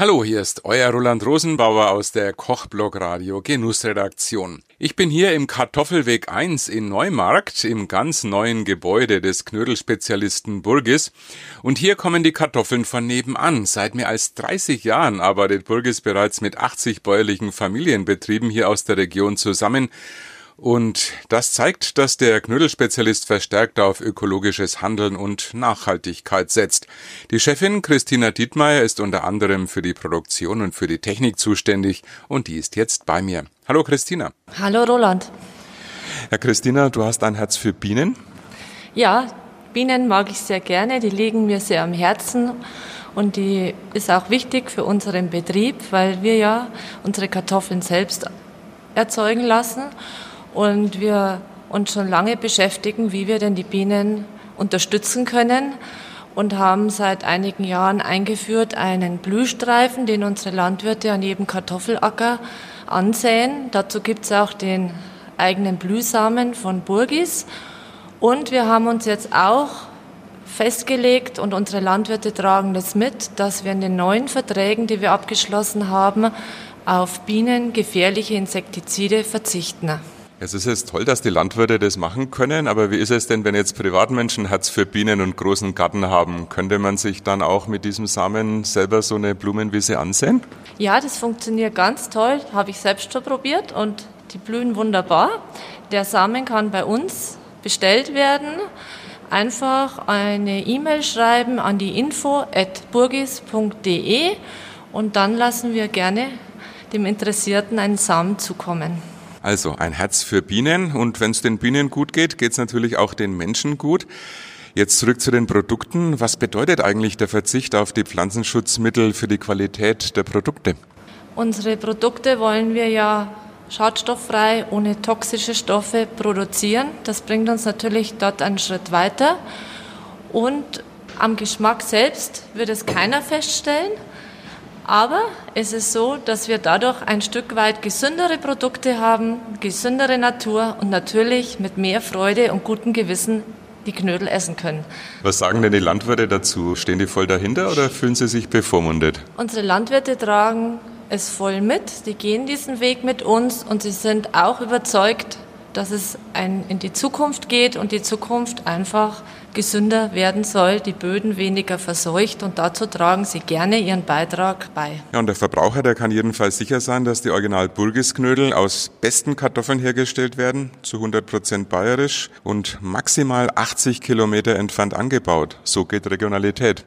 Hallo, hier ist euer Roland Rosenbauer aus der Kochblog Radio Genussredaktion. Ich bin hier im Kartoffelweg 1 in Neumarkt im ganz neuen Gebäude des Knödelspezialisten Burgis und hier kommen die Kartoffeln von nebenan. Seit mehr als 30 Jahren arbeitet Burgis bereits mit 80 bäuerlichen Familienbetrieben hier aus der Region zusammen und das zeigt, dass der Knödelspezialist verstärkt auf ökologisches Handeln und Nachhaltigkeit setzt. Die Chefin Christina Dietmeier ist unter anderem für die Produktion und für die Technik zuständig und die ist jetzt bei mir. Hallo Christina. Hallo Roland. Herr Christina, du hast ein Herz für Bienen? Ja, Bienen mag ich sehr gerne, die liegen mir sehr am Herzen und die ist auch wichtig für unseren Betrieb, weil wir ja unsere Kartoffeln selbst erzeugen lassen und wir uns schon lange beschäftigen, wie wir denn die Bienen unterstützen können und haben seit einigen Jahren eingeführt einen Blühstreifen, den unsere Landwirte an jedem Kartoffelacker ansäen. Dazu gibt es auch den eigenen Blühsamen von Burgis. Und wir haben uns jetzt auch festgelegt und unsere Landwirte tragen das mit, dass wir in den neuen Verträgen, die wir abgeschlossen haben, auf bienengefährliche Insektizide verzichten. Es ist jetzt toll, dass die Landwirte das machen können, aber wie ist es denn, wenn jetzt Privatmenschen Herz für Bienen und großen Garten haben? Könnte man sich dann auch mit diesem Samen selber so eine Blumenwiese ansehen? Ja, das funktioniert ganz toll, habe ich selbst schon probiert und die blühen wunderbar. Der Samen kann bei uns bestellt werden. Einfach eine E-Mail schreiben an die info@burgis.de und dann lassen wir gerne dem Interessierten einen Samen zukommen. Also ein Herz für Bienen und wenn es den Bienen gut geht, geht es natürlich auch den Menschen gut. Jetzt zurück zu den Produkten. Was bedeutet eigentlich der Verzicht auf die Pflanzenschutzmittel für die Qualität der Produkte? Unsere Produkte wollen wir ja schadstofffrei, ohne toxische Stoffe produzieren. Das bringt uns natürlich dort einen Schritt weiter. Und am Geschmack selbst wird es keiner feststellen. Aber es ist so, dass wir dadurch ein Stück weit gesündere Produkte haben, gesündere Natur und natürlich mit mehr Freude und gutem Gewissen die Knödel essen können. Was sagen denn die Landwirte dazu? Stehen die voll dahinter oder fühlen sie sich bevormundet? Unsere Landwirte tragen es voll mit, die gehen diesen Weg mit uns und sie sind auch überzeugt, dass es in die Zukunft geht und die Zukunft einfach gesünder werden soll, die Böden weniger verseucht und dazu tragen sie gerne ihren Beitrag bei. Ja, und der Verbraucher, der kann jedenfalls sicher sein, dass die Original Burgisknödel aus besten Kartoffeln hergestellt werden, zu 100 Prozent bayerisch und maximal 80 Kilometer entfernt angebaut. So geht Regionalität.